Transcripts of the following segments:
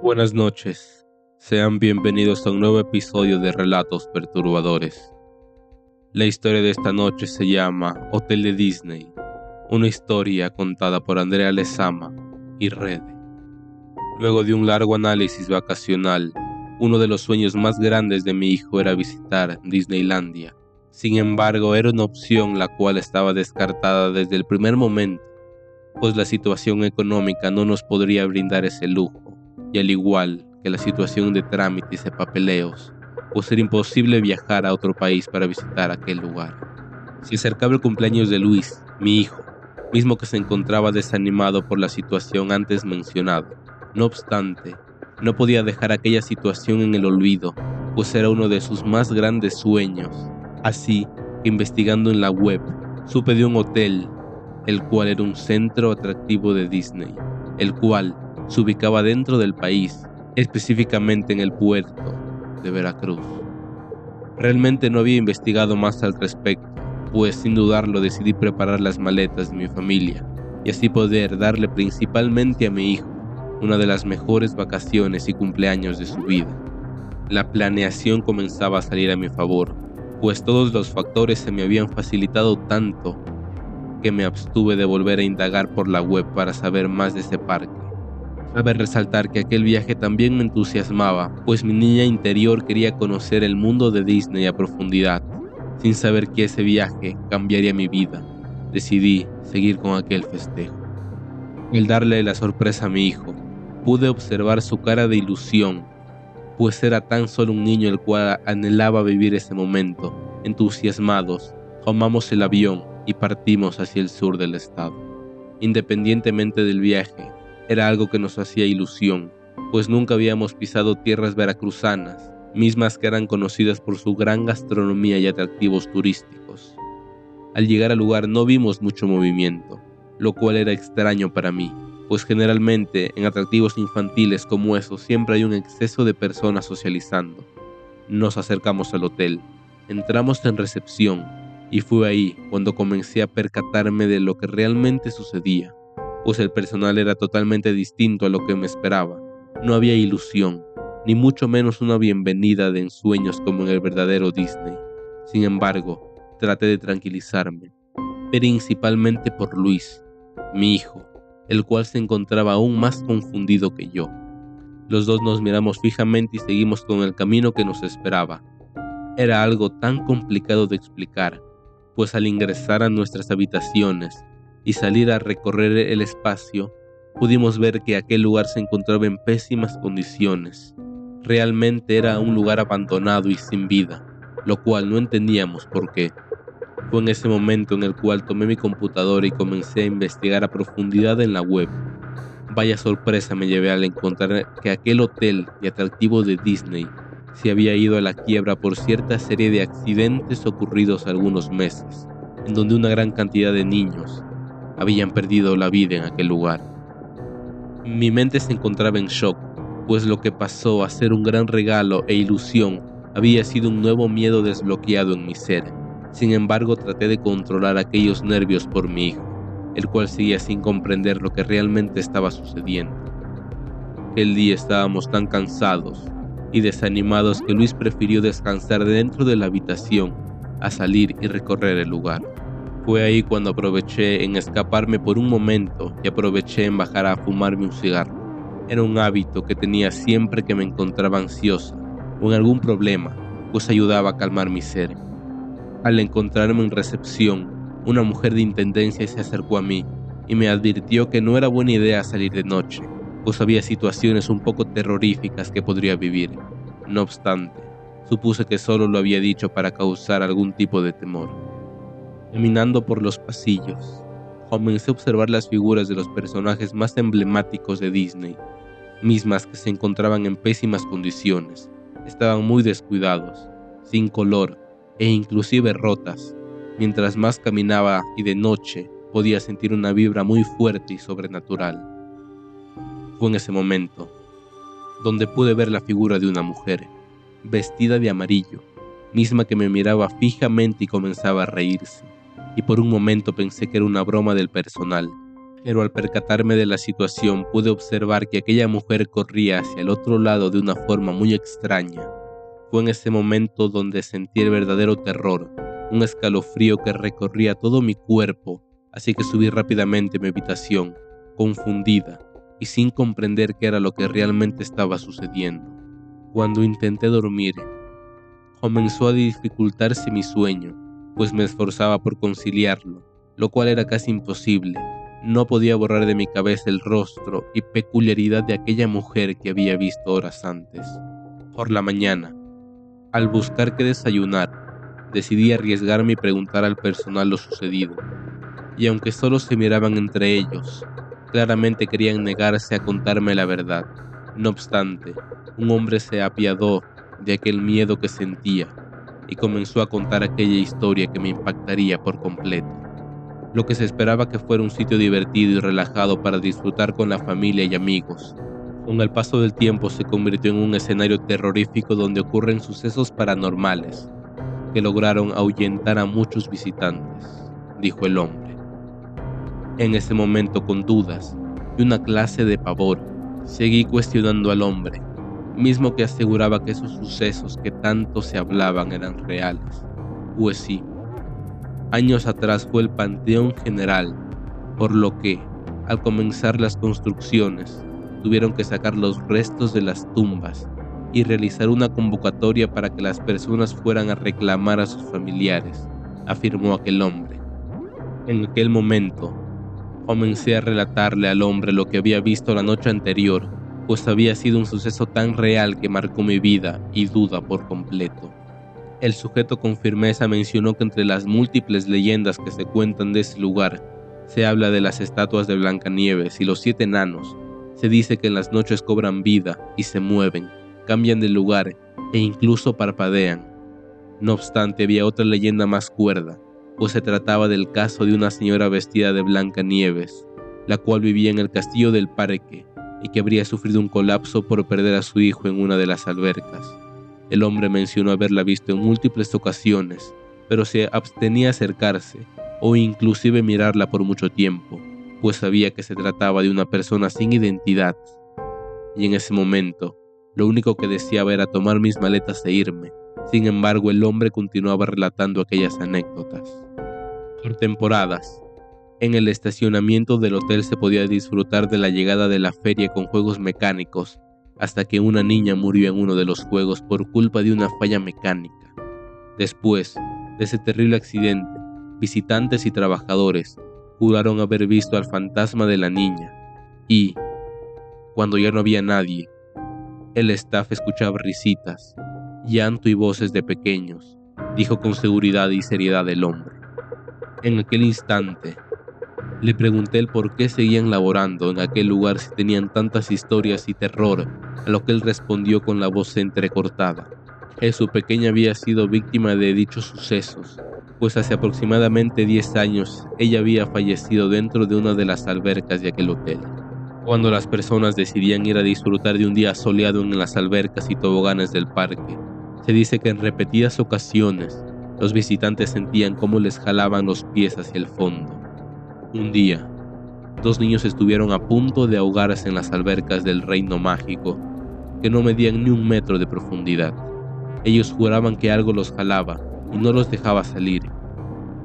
Buenas noches, sean bienvenidos a un nuevo episodio de Relatos Perturbadores. La historia de esta noche se llama Hotel de Disney, una historia contada por Andrea Lezama y Rede. Luego de un largo análisis vacacional, uno de los sueños más grandes de mi hijo era visitar Disneylandia. Sin embargo, era una opción la cual estaba descartada desde el primer momento, pues la situación económica no nos podría brindar ese lujo y al igual que la situación de trámites y papeleos, pues era imposible viajar a otro país para visitar aquel lugar. Se acercaba el cumpleaños de Luis, mi hijo, mismo que se encontraba desanimado por la situación antes mencionada. No obstante, no podía dejar aquella situación en el olvido, pues era uno de sus más grandes sueños. Así investigando en la web, supe de un hotel, el cual era un centro atractivo de Disney, el cual se ubicaba dentro del país, específicamente en el puerto de Veracruz. Realmente no había investigado más al respecto, pues sin dudarlo decidí preparar las maletas de mi familia y así poder darle principalmente a mi hijo una de las mejores vacaciones y cumpleaños de su vida. La planeación comenzaba a salir a mi favor, pues todos los factores se me habían facilitado tanto que me abstuve de volver a indagar por la web para saber más de ese parque Cabe resaltar que aquel viaje también me entusiasmaba, pues mi niña interior quería conocer el mundo de Disney a profundidad, sin saber que ese viaje cambiaría mi vida. Decidí seguir con aquel festejo. El darle la sorpresa a mi hijo, pude observar su cara de ilusión, pues era tan solo un niño el cual anhelaba vivir ese momento. Entusiasmados, tomamos el avión y partimos hacia el sur del estado. Independientemente del viaje, era algo que nos hacía ilusión, pues nunca habíamos pisado tierras veracruzanas, mismas que eran conocidas por su gran gastronomía y atractivos turísticos. Al llegar al lugar no vimos mucho movimiento, lo cual era extraño para mí, pues generalmente en atractivos infantiles como esos siempre hay un exceso de personas socializando. Nos acercamos al hotel, entramos en recepción y fue ahí cuando comencé a percatarme de lo que realmente sucedía pues el personal era totalmente distinto a lo que me esperaba. No había ilusión, ni mucho menos una bienvenida de ensueños como en el verdadero Disney. Sin embargo, traté de tranquilizarme, principalmente por Luis, mi hijo, el cual se encontraba aún más confundido que yo. Los dos nos miramos fijamente y seguimos con el camino que nos esperaba. Era algo tan complicado de explicar, pues al ingresar a nuestras habitaciones y salir a recorrer el espacio, pudimos ver que aquel lugar se encontraba en pésimas condiciones. Realmente era un lugar abandonado y sin vida, lo cual no entendíamos por qué. Fue en ese momento en el cual tomé mi computadora y comencé a investigar a profundidad en la web. Vaya sorpresa me llevé al encontrar que aquel hotel y atractivo de Disney se había ido a la quiebra por cierta serie de accidentes ocurridos algunos meses, en donde una gran cantidad de niños, habían perdido la vida en aquel lugar. Mi mente se encontraba en shock, pues lo que pasó a ser un gran regalo e ilusión había sido un nuevo miedo desbloqueado en mi ser. Sin embargo, traté de controlar aquellos nervios por mi hijo, el cual seguía sin comprender lo que realmente estaba sucediendo. Aquel día estábamos tan cansados y desanimados que Luis prefirió descansar dentro de la habitación a salir y recorrer el lugar. Fue ahí cuando aproveché en escaparme por un momento y aproveché en bajar a fumarme un cigarro. Era un hábito que tenía siempre que me encontraba ansiosa o en algún problema, pues ayudaba a calmar mi ser. Al encontrarme en recepción, una mujer de intendencia se acercó a mí y me advirtió que no era buena idea salir de noche, pues había situaciones un poco terroríficas que podría vivir. No obstante, supuse que solo lo había dicho para causar algún tipo de temor. Caminando por los pasillos, comencé a observar las figuras de los personajes más emblemáticos de Disney, mismas que se encontraban en pésimas condiciones, estaban muy descuidados, sin color e inclusive rotas. Mientras más caminaba y de noche podía sentir una vibra muy fuerte y sobrenatural. Fue en ese momento donde pude ver la figura de una mujer, vestida de amarillo, misma que me miraba fijamente y comenzaba a reírse y por un momento pensé que era una broma del personal, Pero al percatarme de la situación pude observar que aquella mujer corría hacia el otro lado de una forma muy extraña. Fue en ese momento donde sentí el verdadero terror, un escalofrío que recorría todo mi cuerpo, así que subí rápidamente a mi habitación, confundida y sin comprender qué era lo que realmente estaba sucediendo. Cuando intenté dormir, comenzó a dificultarse mi sueño, pues me esforzaba por conciliarlo, lo cual era casi imposible. No podía borrar de mi cabeza el rostro y peculiaridad de aquella mujer que había visto horas antes. Por la mañana, al buscar qué desayunar, decidí arriesgarme y preguntar al personal lo sucedido. Y aunque solo se miraban entre ellos, claramente querían negarse a contarme la verdad. No obstante, un hombre se apiadó de aquel miedo que sentía y comenzó a contar aquella historia que me impactaría por completo. Lo que se esperaba que fuera un sitio divertido y relajado para disfrutar con la familia y amigos. Con el paso del tiempo se convirtió en un escenario terrorífico donde ocurren sucesos paranormales que lograron ahuyentar a muchos visitantes, dijo el hombre. En ese momento, con dudas y una clase de pavor, seguí cuestionando al hombre, mismo que aseguraba que esos sucesos que tanto se hablaban eran reales. Pues sí, años atrás fue el Panteón General, por lo que, al comenzar las construcciones, tuvieron que sacar los restos de las tumbas y realizar una convocatoria para que las personas fueran a reclamar a sus familiares, afirmó aquel hombre. En aquel momento, Comencé a relatarle al hombre lo que había visto la noche anterior, pues había sido un suceso tan real que marcó mi vida y duda por completo. El sujeto con firmeza mencionó que entre las múltiples leyendas que se cuentan de ese lugar, se habla de las estatuas de Blancanieves y los siete enanos. Se dice que en las noches cobran vida y se mueven, cambian de lugar e incluso parpadean. No obstante, había otra leyenda más cuerda, pues se trataba del caso de una señora vestida de blanca nieves, la cual vivía en el castillo del parque y que habría sufrido un colapso por perder a su hijo en una de las albercas. El hombre mencionó haberla visto en múltiples ocasiones, pero se abstenía a acercarse o inclusive mirarla por mucho tiempo, pues sabía que se trataba de una persona sin identidad. Y en ese momento, lo único que deseaba era tomar mis maletas e irme. Sin embargo, el hombre continuaba relatando aquellas anécdotas por temporadas. En el estacionamiento del hotel se podía disfrutar de la llegada de la feria con juegos mecánicos, hasta que una niña murió en uno de los juegos por culpa de una falla mecánica. Después de ese terrible accidente, visitantes y trabajadores juraron haber visto al fantasma de la niña y, cuando ya no había nadie, el staff escuchaba risitas, llanto y voces de pequeños, dijo con seguridad y seriedad el hombre. En aquel instante, le pregunté el por qué seguían laborando en aquel lugar si tenían tantas historias y terror, a lo que él respondió con la voz entrecortada, que su pequeña había sido víctima de dichos sucesos, pues hace aproximadamente 10 años ella había fallecido dentro de una de las albercas de aquel hotel. Cuando las personas decidían ir a disfrutar de un día soleado en las albercas y toboganes del parque, se dice que en repetidas ocasiones los visitantes sentían cómo les jalaban los pies hacia el fondo. Un día, dos niños estuvieron a punto de ahogarse en las albercas del reino mágico, que no medían ni un metro de profundidad. Ellos juraban que algo los jalaba y no los dejaba salir.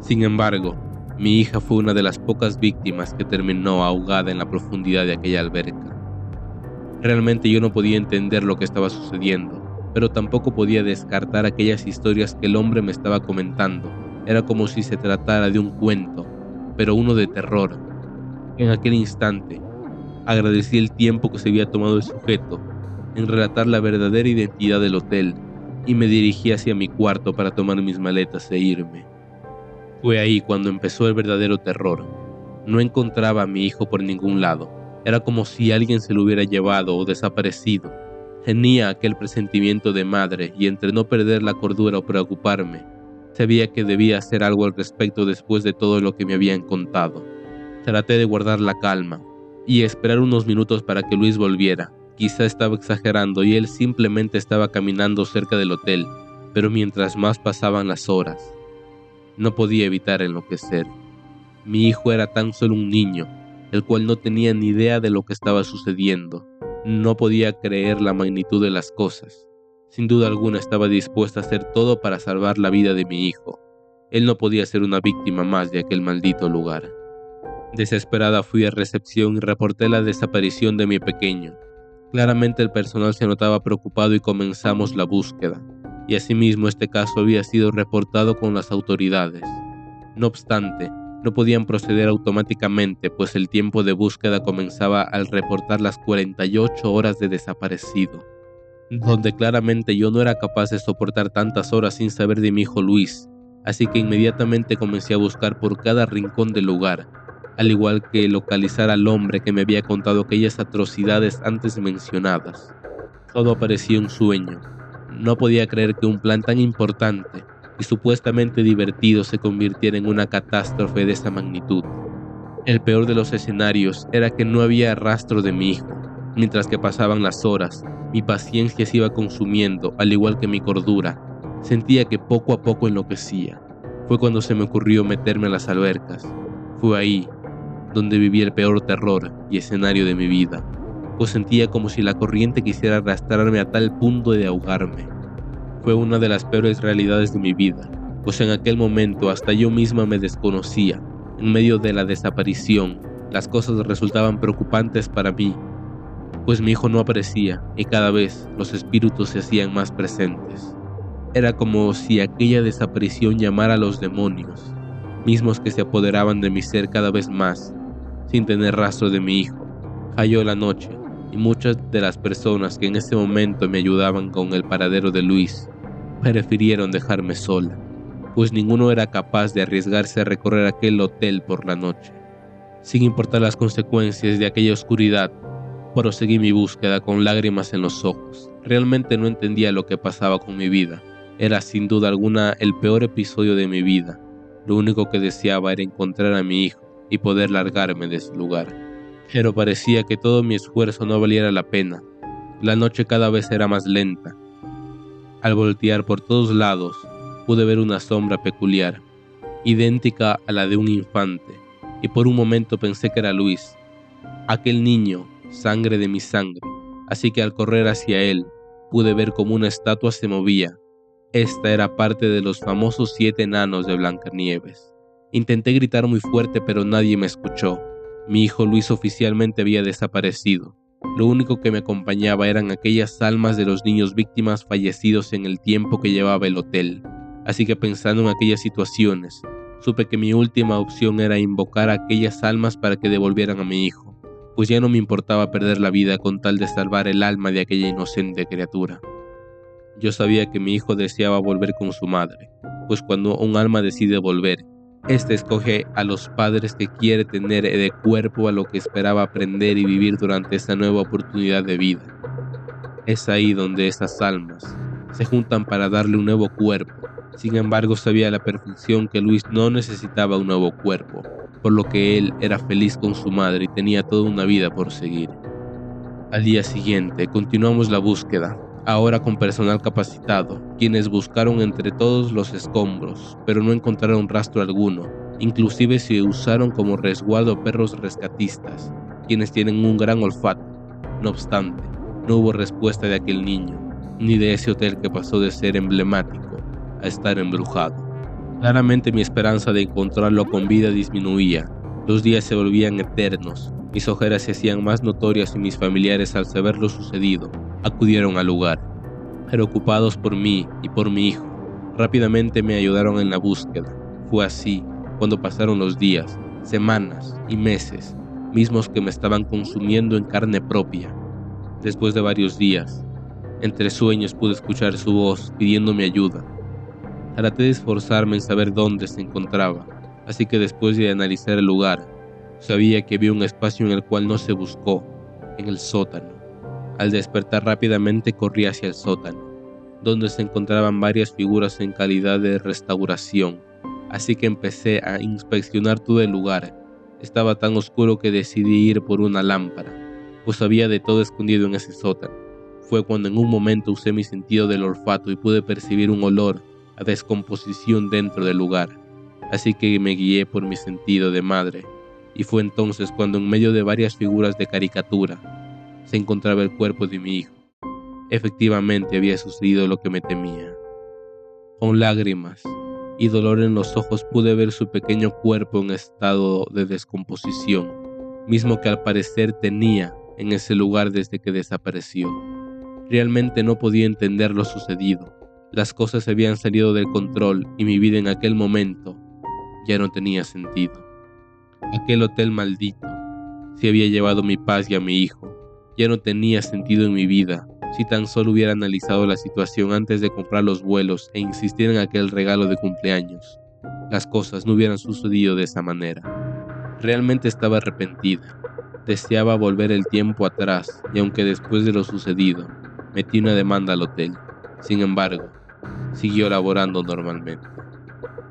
Sin embargo, mi hija fue una de las pocas víctimas que terminó ahogada en la profundidad de aquella alberca. Realmente yo no podía entender lo que estaba sucediendo, pero tampoco podía descartar aquellas historias que el hombre me estaba comentando. Era como si se tratara de un cuento, pero uno de terror. En aquel instante, agradecí el tiempo que se había tomado el sujeto en relatar la verdadera identidad del hotel y me dirigí hacia mi cuarto para tomar mis maletas e irme. Fue ahí cuando empezó el verdadero terror. No encontraba a mi hijo por ningún lado. Era como si alguien se lo hubiera llevado o desaparecido. Tenía aquel presentimiento de madre y entre no perder la cordura o preocuparme, sabía que debía hacer algo al respecto después de todo lo que me habían contado. Traté de guardar la calma y esperar unos minutos para que Luis volviera. Quizá estaba exagerando y él simplemente estaba caminando cerca del hotel, pero mientras más pasaban las horas, no podía evitar enloquecer. Mi hijo era tan solo un niño, el cual no tenía ni idea de lo que estaba sucediendo. No podía creer la magnitud de las cosas. Sin duda alguna estaba dispuesta a hacer todo para salvar la vida de mi hijo. Él no podía ser una víctima más de aquel maldito lugar. Desesperada fui a recepción y reporté la desaparición de mi pequeño. Claramente el personal se notaba preocupado y comenzamos la búsqueda, y asimismo este caso había sido reportado con las autoridades. No obstante, no podían proceder automáticamente, pues el tiempo de búsqueda comenzaba al reportar las 48 horas de desaparecido, donde claramente yo no era capaz de soportar tantas horas sin saber de mi hijo Luis, así que inmediatamente comencé a buscar por cada rincón del lugar, al igual que localizar al hombre que me había contado aquellas atrocidades antes mencionadas. Todo parecía un sueño. No podía creer que un plan tan importante y supuestamente divertido se convirtiera en una catástrofe de esa magnitud. El peor de los escenarios era que no había rastro de mi hijo. Mientras que pasaban las horas, mi paciencia se iba consumiendo, al igual que mi cordura. Sentía que poco a poco enloquecía. Fue cuando se me ocurrió meterme a las albercas. Fue ahí donde viví el peor terror y escenario de mi vida, pues sentía como si la corriente quisiera arrastrarme a tal punto de ahogarme fue una de las peores realidades de mi vida, pues en aquel momento hasta yo misma me desconocía. En medio de la desaparición, las cosas resultaban preocupantes para mí, pues mi hijo no aparecía y cada vez los espíritus se hacían más presentes. Era como si aquella desaparición llamara a los demonios, mismos que se apoderaban de mi ser cada vez más, sin tener rastro de mi hijo. Cayó la noche y muchas de las personas que en ese momento me ayudaban con el paradero de Luis prefirieron dejarme sola, pues ninguno era capaz de arriesgarse a recorrer aquel hotel por la noche. Sin importar las consecuencias de aquella oscuridad, proseguí mi búsqueda con lágrimas en los ojos. Realmente no entendía lo que pasaba con mi vida. Era sin duda alguna el peor episodio de mi vida. Lo único que deseaba era encontrar a mi hijo y poder largarme de ese lugar. Pero parecía que todo mi esfuerzo no valiera la pena. La noche cada vez era más lenta al voltear por todos lados, pude ver una sombra peculiar, idéntica a la de un infante, y por un momento pensé que era Luis, aquel niño, sangre de mi sangre, así que al correr hacia él, pude ver como una estatua se movía. Esta era parte de los famosos siete enanos de Blancanieves. Intenté gritar muy fuerte, pero nadie me escuchó. Mi hijo Luis oficialmente había desaparecido. Lo único que me acompañaba eran aquellas almas de los niños víctimas fallecidos en el tiempo que llevaba el hotel. Así que pensando en aquellas situaciones, supe que mi última opción era invocar a aquellas almas para que devolvieran a mi hijo, pues ya no me importaba perder la vida con tal de salvar el alma de aquella inocente criatura. Yo sabía que mi hijo deseaba volver con su madre, pues cuando un alma decide volver, este escoge a los padres que quiere tener de cuerpo a lo que esperaba aprender y vivir durante esta nueva oportunidad de vida. Es ahí donde esas almas se juntan para darle un nuevo cuerpo. Sin embargo, sabía a la perfección que Luis no necesitaba un nuevo cuerpo, por lo que él era feliz con su madre y tenía toda una vida por seguir. Al día siguiente, continuamos la búsqueda, ahora con personal capacitado, quienes buscaron entre todos los escombros, pero no encontraron rastro alguno, inclusive se usaron como resguardo perros rescatistas, quienes tienen un gran olfato. No obstante, no hubo respuesta de aquel niño, ni de ese hotel que pasó de ser emblemático a estar embrujado. Claramente mi esperanza de encontrarlo con vida disminuía, los días se volvían eternos, mis ojeras se hacían más notorias y mis familiares al saber lo sucedido acudieron al lugar. Preocupados por mí y por mi hijo, rápidamente me ayudaron en la búsqueda. Fue así cuando pasaron los días, semanas y meses, mismos que me estaban consumiendo en carne propia. Después de varios días, entre sueños pude escuchar su voz pidiéndome ayuda. Traté de esforzarme en saber dónde se encontraba, así que después de analizar el lugar, sabía que había un espacio en el cual no se buscó, en el sótano. Al despertar rápidamente corrí hacia el sótano, donde se encontraban varias figuras en calidad de restauración, así que empecé a inspeccionar todo el lugar. Estaba tan oscuro que decidí ir por una lámpara, pues había de todo escondido en ese sótano. Fue cuando en un momento usé mi sentido del olfato y pude percibir un olor a descomposición dentro del lugar, así que me guié por mi sentido de madre y fue entonces cuando en medio de varias figuras de caricatura se encontraba el cuerpo de mi hijo. Efectivamente había sucedido lo que me temía. Con lágrimas y dolor en los ojos pude ver su pequeño cuerpo en estado de descomposición, mismo que al parecer tenía en ese lugar desde que desapareció. Realmente no podía entender lo sucedido. Las cosas habían salido del control y mi vida en aquel momento ya no tenía sentido. Aquel hotel maldito se había llevado mi paz y a mi hijo. Ya no tenía sentido en mi vida si tan solo hubiera analizado la situación antes de comprar los vuelos e insistir en aquel regalo de cumpleaños. Las cosas no hubieran sucedido de esa manera. Realmente estaba arrepentida. Deseaba volver el tiempo atrás y aunque después de lo sucedido metí una demanda al hotel, sin embargo, siguió laborando normalmente.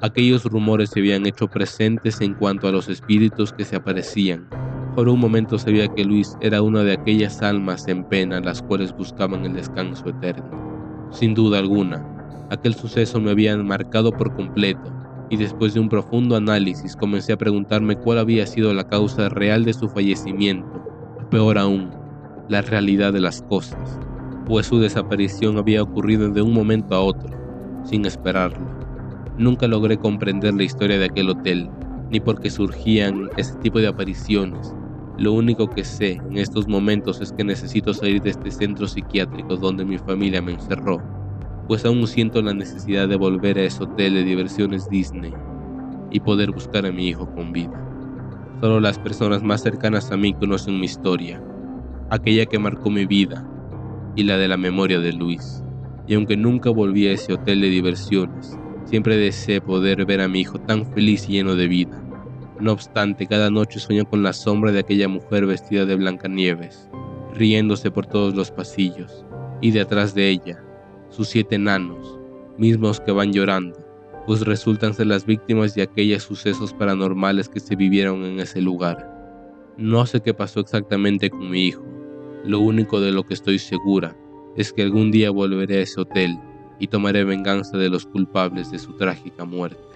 Aquellos rumores se habían hecho presentes en cuanto a los espíritus que se aparecían. Por un momento sabía que Luis era una de aquellas almas en pena las cuales buscaban el descanso eterno. Sin duda alguna, aquel suceso me había marcado por completo y después de un profundo análisis comencé a preguntarme cuál había sido la causa real de su fallecimiento, o peor aún, la realidad de las cosas, pues su desaparición había ocurrido de un momento a otro, sin esperarlo. Nunca logré comprender la historia de aquel hotel, ni por qué surgían ese tipo de apariciones. Lo único que sé en estos momentos es que necesito salir de este centro psiquiátrico donde mi familia me encerró pues aún siento la necesidad de volver a ese hotel de diversiones Disney y poder buscar a mi hijo con vida. Solo las personas más cercanas a mí conocen mi historia, aquella que marcó mi vida y la de la memoria de Luis. Y aunque nunca volví a ese hotel de diversiones, siempre deseé poder ver a mi hijo tan feliz y lleno de vida. No obstante, cada noche sueño con la sombra de aquella mujer vestida de Blancanieves, riéndose por todos los pasillos, y detrás de ella, sus siete enanos, mismos que van llorando, pues resultan ser las víctimas de aquellos sucesos paranormales que se vivieron en ese lugar. No sé qué pasó exactamente con mi hijo, lo único de lo que estoy segura es que algún día volveré a ese hotel y tomaré venganza de los culpables de su trágica muerte.